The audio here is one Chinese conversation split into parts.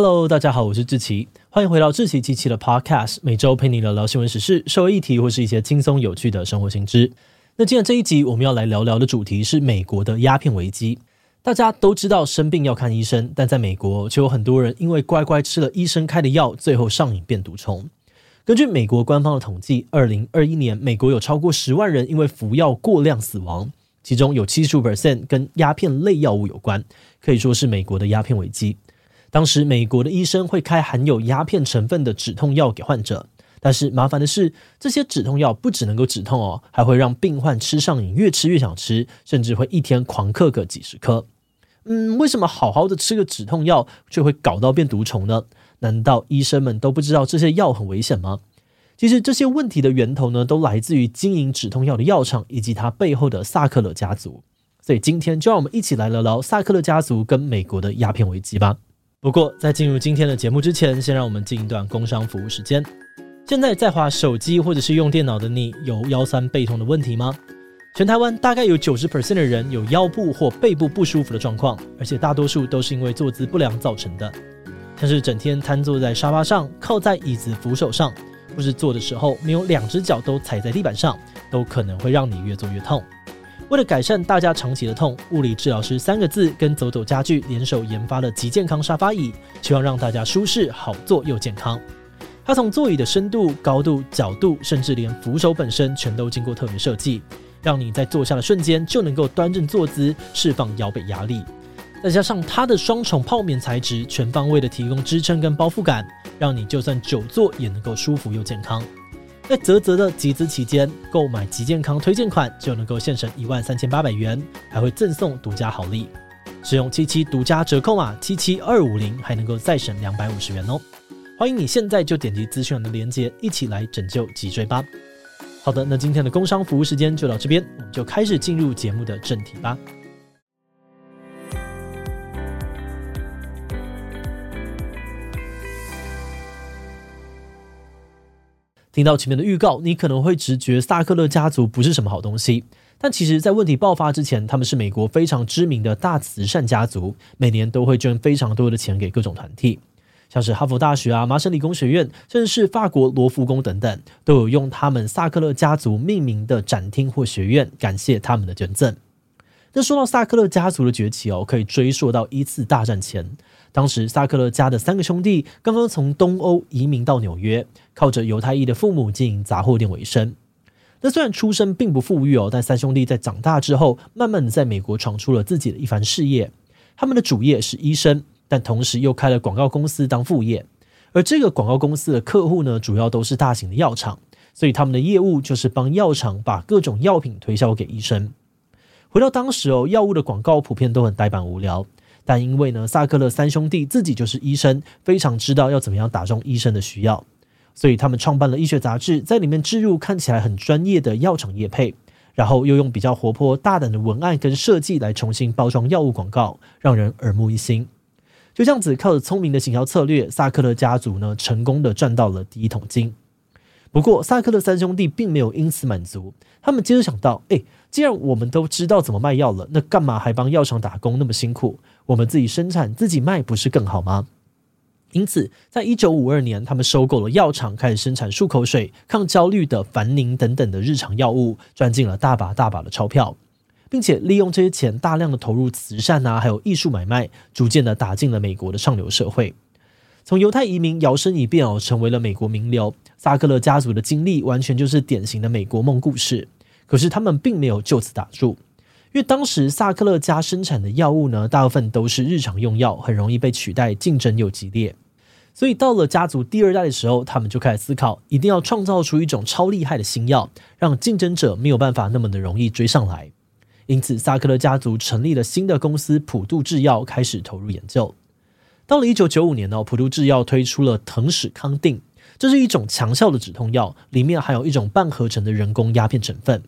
Hello，大家好，我是志奇，欢迎回到志奇机器的 Podcast，每周陪你聊聊新闻时事、社会议题或是一些轻松有趣的生活新知。那今天这一集我们要来聊聊的主题是美国的鸦片危机。大家都知道生病要看医生，但在美国却有很多人因为乖乖吃了医生开的药，最后上瘾变毒虫。根据美国官方的统计，二零二一年美国有超过十万人因为服药过量死亡，其中有七十五 percent 跟鸦片类药物有关，可以说是美国的鸦片危机。当时，美国的医生会开含有鸦片成分的止痛药给患者，但是麻烦的是，这些止痛药不只能够止痛哦，还会让病患吃上瘾，越吃越想吃，甚至会一天狂嗑个几十颗。嗯，为什么好好的吃个止痛药，却会搞到变毒虫呢？难道医生们都不知道这些药很危险吗？其实这些问题的源头呢，都来自于经营止痛药的药厂以及它背后的萨克勒家族。所以今天就让我们一起来聊聊萨克勒家族跟美国的鸦片危机吧。不过，在进入今天的节目之前，先让我们进一段工商服务时间。现在在滑手机或者是用电脑的你，有腰酸背痛的问题吗？全台湾大概有九十 percent 的人有腰部或背部不舒服的状况，而且大多数都是因为坐姿不良造成的。像是整天瘫坐在沙发上、靠在椅子扶手上，或是坐的时候没有两只脚都踩在地板上，都可能会让你越坐越痛。为了改善大家长期的痛，物理治疗师三个字跟走走家具联手研发了极健康沙发椅，希望让大家舒适好坐又健康。它从座椅的深度、高度、角度，甚至连扶手本身全都经过特别设计，让你在坐下的瞬间就能够端正坐姿，释放腰背压力。再加上它的双重泡棉材质，全方位的提供支撑跟包覆感，让你就算久坐也能够舒服又健康。在泽泽的集资期间，购买极健康推荐款就能够现省一万三千八百元，还会赠送独家好礼。使用七七独家折扣码七七二五零，还能够再省两百五十元哦。欢迎你现在就点击资讯栏的链接，一起来拯救脊椎吧。好的，那今天的工商服务时间就到这边，我们就开始进入节目的正题吧。听到前面的预告，你可能会直觉萨克勒家族不是什么好东西。但其实，在问题爆发之前，他们是美国非常知名的大慈善家族，每年都会捐非常多的钱给各种团体，像是哈佛大学啊、麻省理工学院，甚至是法国罗浮宫等等，都有用他们萨克勒家族命名的展厅或学院，感谢他们的捐赠。那说到萨克勒家族的崛起哦，可以追溯到一次大战前。当时萨克勒家的三个兄弟刚刚从东欧移民到纽约，靠着犹太裔的父母经营杂货店为生。那虽然出身并不富裕哦，但三兄弟在长大之后，慢慢的在美国闯出了自己的一番事业。他们的主业是医生，但同时又开了广告公司当副业。而这个广告公司的客户呢，主要都是大型的药厂，所以他们的业务就是帮药厂把各种药品推销给医生。回到当时哦，药物的广告普遍都很呆板无聊。但因为呢，萨克勒三兄弟自己就是医生，非常知道要怎么样打中医生的需要，所以他们创办了医学杂志，在里面置入看起来很专业的药厂业配，然后又用比较活泼大胆的文案跟设计来重新包装药物广告，让人耳目一新。就这样子，靠着聪明的行销策略，萨克勒家族呢，成功的赚到了第一桶金。不过，萨克勒三兄弟并没有因此满足，他们接着想到，诶，既然我们都知道怎么卖药了，那干嘛还帮药厂打工那么辛苦？我们自己生产自己卖不是更好吗？因此，在一九五二年，他们收购了药厂，开始生产漱口水、抗焦虑的凡宁等等的日常药物，赚进了大把大把的钞票，并且利用这些钱大量的投入慈善啊，还有艺术买卖，逐渐的打进了美国的上流社会。从犹太移民摇身一变哦，成为了美国名流。萨克勒家族的经历完全就是典型的美国梦故事。可是他们并没有就此打住，因为当时萨克勒家生产的药物呢，大部分都是日常用药，很容易被取代，竞争又激烈。所以到了家族第二代的时候，他们就开始思考，一定要创造出一种超厉害的新药，让竞争者没有办法那么的容易追上来。因此，萨克勒家族成立了新的公司普渡制药，开始投入研究。到了一九九五年呢，普渡制药推出了腾史康定，这是一种强效的止痛药，里面含有一种半合成的人工鸦片成分。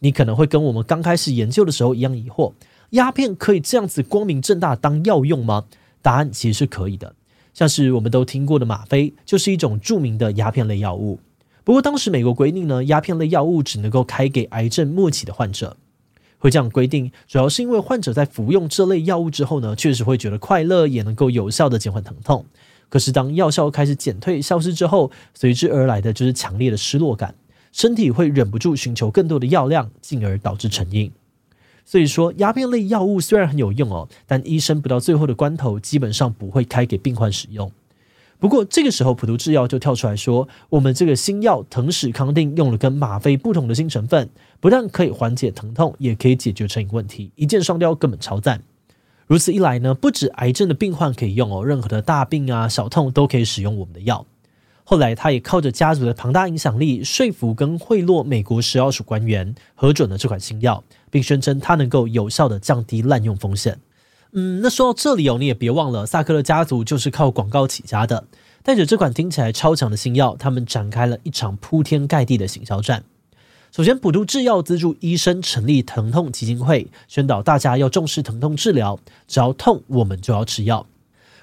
你可能会跟我们刚开始研究的时候一样疑惑：鸦片可以这样子光明正大当药用吗？答案其实是可以的。像是我们都听过的吗啡，就是一种著名的鸦片类药物。不过当时美国规定呢，鸦片类药物只能够开给癌症末期的患者。会这样规定，主要是因为患者在服用这类药物之后呢，确实会觉得快乐，也能够有效地减缓疼痛。可是当药效开始减退、消失之后，随之而来的就是强烈的失落感，身体会忍不住寻求更多的药量，进而导致成瘾。所以说，鸦片类药物虽然很有用哦，但医生不到最后的关头，基本上不会开给病患使用。不过这个时候，普渡制药就跳出来说：“我们这个新药藤史康定用了跟吗啡不同的新成分，不但可以缓解疼痛，也可以解决成瘾问题，一箭双雕，根本超赞。”如此一来呢，不止癌症的病患可以用哦，任何的大病啊、小痛都可以使用我们的药。后来，他也靠着家族的庞大影响力，说服跟贿赂美国食药署官员，核准了这款新药，并宣称它能够有效的降低滥用风险。嗯，那说到这里哦，你也别忘了，萨克勒家族就是靠广告起家的。带着这款听起来超强的新药，他们展开了一场铺天盖地的行销战。首先，普渡制药资助医生成立疼痛基金会，宣导大家要重视疼痛治疗，只要痛，我们就要吃药。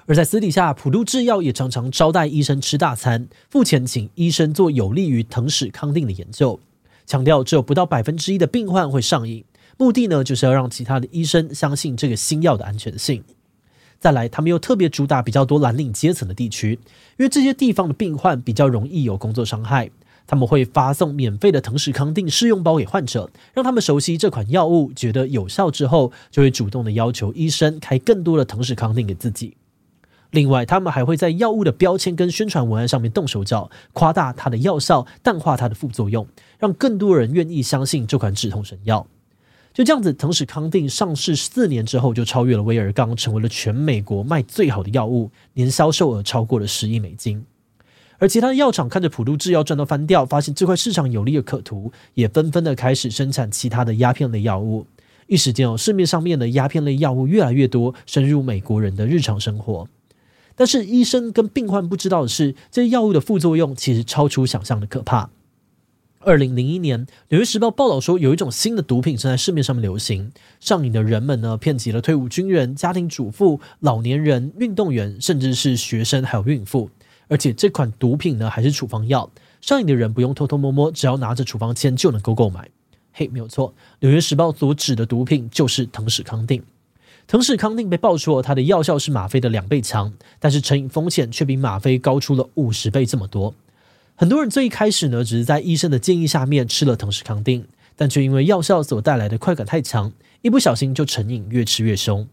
而在私底下，普渡制药也常常招待医生吃大餐，付钱请医生做有利于腾史康定的研究，强调只有不到百分之一的病患会上瘾。目的呢，就是要让其他的医生相信这个新药的安全性。再来，他们又特别主打比较多蓝领阶层的地区，因为这些地方的病患比较容易有工作伤害。他们会发送免费的腾史康定试用包给患者，让他们熟悉这款药物，觉得有效之后，就会主动的要求医生开更多的腾史康定给自己。另外，他们还会在药物的标签跟宣传文案上面动手脚，夸大它的药效，淡化它的副作用，让更多人愿意相信这款止痛神药。就这样子，腾史康定上市四年之后，就超越了威尔刚，成为了全美国卖最好的药物，年销售额超过了十亿美金。而其他的药厂看着普渡制药赚到翻掉，发现这块市场有利的可图，也纷纷的开始生产其他的鸦片类药物。一时间哦，市面上面的鸦片类药物越来越多，深入美国人的日常生活。但是医生跟病患不知道的是，这些药物的副作用其实超出想象的可怕。二零零一年，《纽约时报》报道说，有一种新的毒品正在市面上面流行。上瘾的人们呢，遍及了退伍军人、家庭主妇、老年人、运动员，甚至是学生还有孕妇。而且这款毒品呢，还是处方药，上瘾的人不用偷偷摸摸，只要拿着处方签就能够购买。嘿，没有错，《纽约时报》所指的毒品就是腾史康定。腾史康定被爆出它的药效是吗啡的两倍强，但是成瘾风险却比吗啡高出了五十倍这么多。很多人最一开始呢，只是在医生的建议下面吃了腾史康定，但却因为药效所带来的快感太强，一不小心就成瘾，越吃越凶。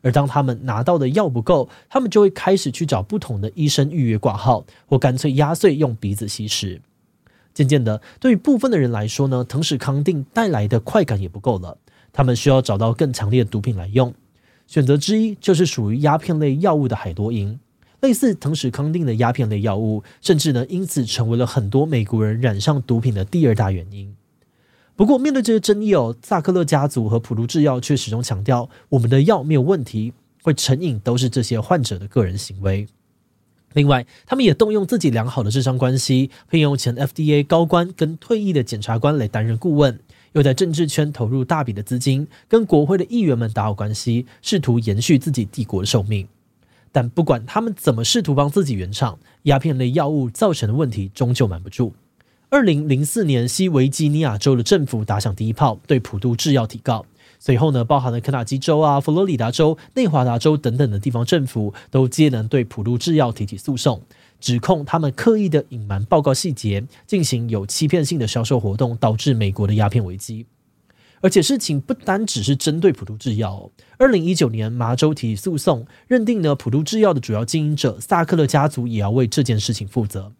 而当他们拿到的药不够，他们就会开始去找不同的医生预约挂号，或干脆压碎用鼻子吸食。渐渐的，对于部分的人来说呢，腾史康定带来的快感也不够了，他们需要找到更强烈的毒品来用。选择之一就是属于鸦片类药物的海洛因。类似腾史康定的鸦片类药物，甚至呢因此成为了很多美国人染上毒品的第二大原因。不过，面对这些争议哦，萨克勒家族和普鲁制药却始终强调，我们的药没有问题，会成瘾都是这些患者的个人行为。另外，他们也动用自己良好的智商关系，聘用前 FDA 高官跟退役的检察官来担任顾问，又在政治圈投入大笔的资金，跟国会的议员们打好关系，试图延续自己帝国的寿命。但不管他们怎么试图帮自己圆场，鸦片类药物造成的问题终究瞒不住。二零零四年，西维吉尼亚州的政府打响第一炮，对普渡制药提告。随后呢，包含了肯塔基州啊、佛罗里达州、内华达州等等的地方政府，都接连对普渡制药提起诉讼，指控他们刻意的隐瞒报告细节，进行有欺骗性的销售活动，导致美国的鸦片危机。而且事情不单只是针对普渡制药哦。二零一九年，麻州提起诉讼，认定呢普渡制药的主要经营者萨克勒家族也要为这件事情负责。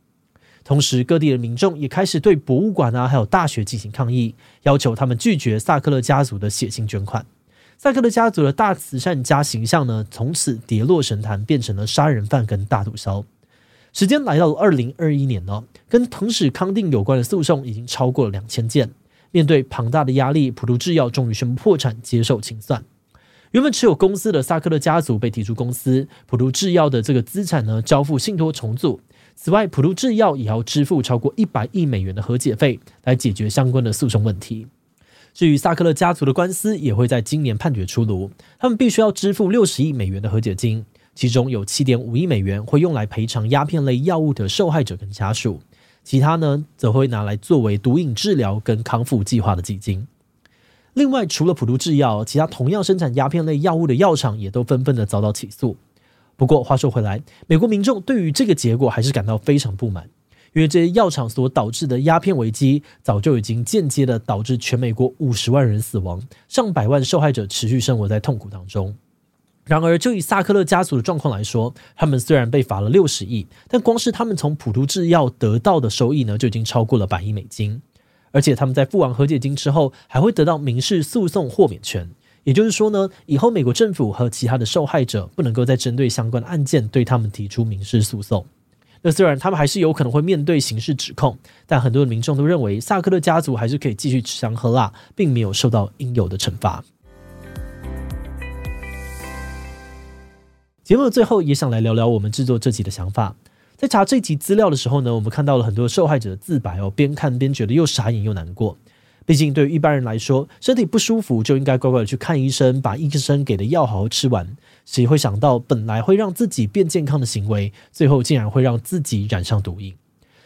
同时，各地的民众也开始对博物馆啊，还有大学进行抗议，要求他们拒绝萨克勒家族的血腥捐款。萨克勒家族的大慈善家形象呢，从此跌落神坛，变成了杀人犯跟大毒枭。时间来到了二零二一年呢，跟腾史康定有关的诉讼已经超过了两千件。面对庞大的压力，普渡制药终于宣布破产，接受清算。原本持有公司的萨克勒家族被提出公司，普渡制药的这个资产呢，交付信托重组。此外，普渡制药也要支付超过一百亿美元的和解费，来解决相关的诉讼问题。至于萨克勒家族的官司，也会在今年判决出炉，他们必须要支付六十亿美元的和解金，其中有七点五亿美元会用来赔偿鸦片类药物的受害者跟家属。其他呢，则会拿来作为毒瘾治疗跟康复计划的基金。另外，除了普渡制药，其他同样生产鸦片类药物的药厂也都纷纷的遭到起诉。不过话说回来，美国民众对于这个结果还是感到非常不满。因为这些药厂所导致的鸦片危机，早就已经间接的导致全美国五十万人死亡，上百万受害者持续生活在痛苦当中。然而，就以萨克勒家族的状况来说，他们虽然被罚了六十亿，但光是他们从普渡制药得到的收益呢，就已经超过了百亿美金。而且他们在付完和解金之后，还会得到民事诉讼豁免权。也就是说呢，以后美国政府和其他的受害者不能够再针对相关的案件对他们提出民事诉讼。那虽然他们还是有可能会面对刑事指控，但很多的民众都认为萨克勒家族还是可以继续吃香喝辣，并没有受到应有的惩罚。节目的最后，也想来聊聊我们制作这集的想法。在查这集资料的时候呢，我们看到了很多受害者的自白哦，边看边觉得又傻眼又难过。毕竟，对于一般人来说，身体不舒服就应该乖乖的去看医生，把医生给的药好好吃完。谁会想到，本来会让自己变健康的行为，最后竟然会让自己染上毒瘾？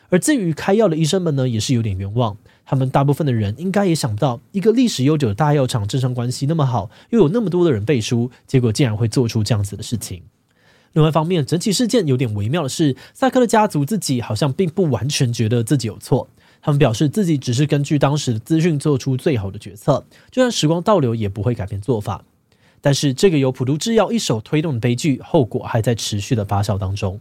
而至于开药的医生们呢，也是有点冤枉。他们大部分的人应该也想不到，一个历史悠久的大药厂，政商关系那么好，又有那么多的人背书，结果竟然会做出这样子的事情。另外一方面，整起事件有点微妙的是，萨克勒家族自己好像并不完全觉得自己有错。他们表示自己只是根据当时的资讯做出最好的决策，就算时光倒流也不会改变做法。但是这个由普渡制药一手推动的悲剧，后果还在持续的发酵当中。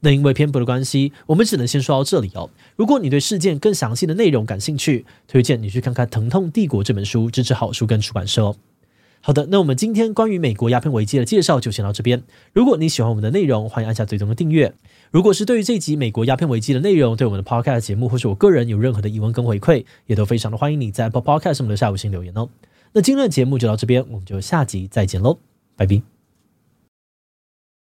那因为篇幅的关系，我们只能先说到这里哦。如果你对事件更详细的内容感兴趣，推荐你去看看《疼痛帝国》这本书，支持好书跟出版社哦。好的，那我们今天关于美国鸦片危机的介绍就先到这边。如果你喜欢我们的内容，欢迎按下最终的订阅。如果是对于这集美国鸦片危机的内容，对我们的 Podcast 节目或是我个人有任何的疑问跟回馈，也都非常的欢迎你在 Apple Podcast 上面留下五星留言哦。那今天的节目就到这边，我们就下集再见喽，拜拜。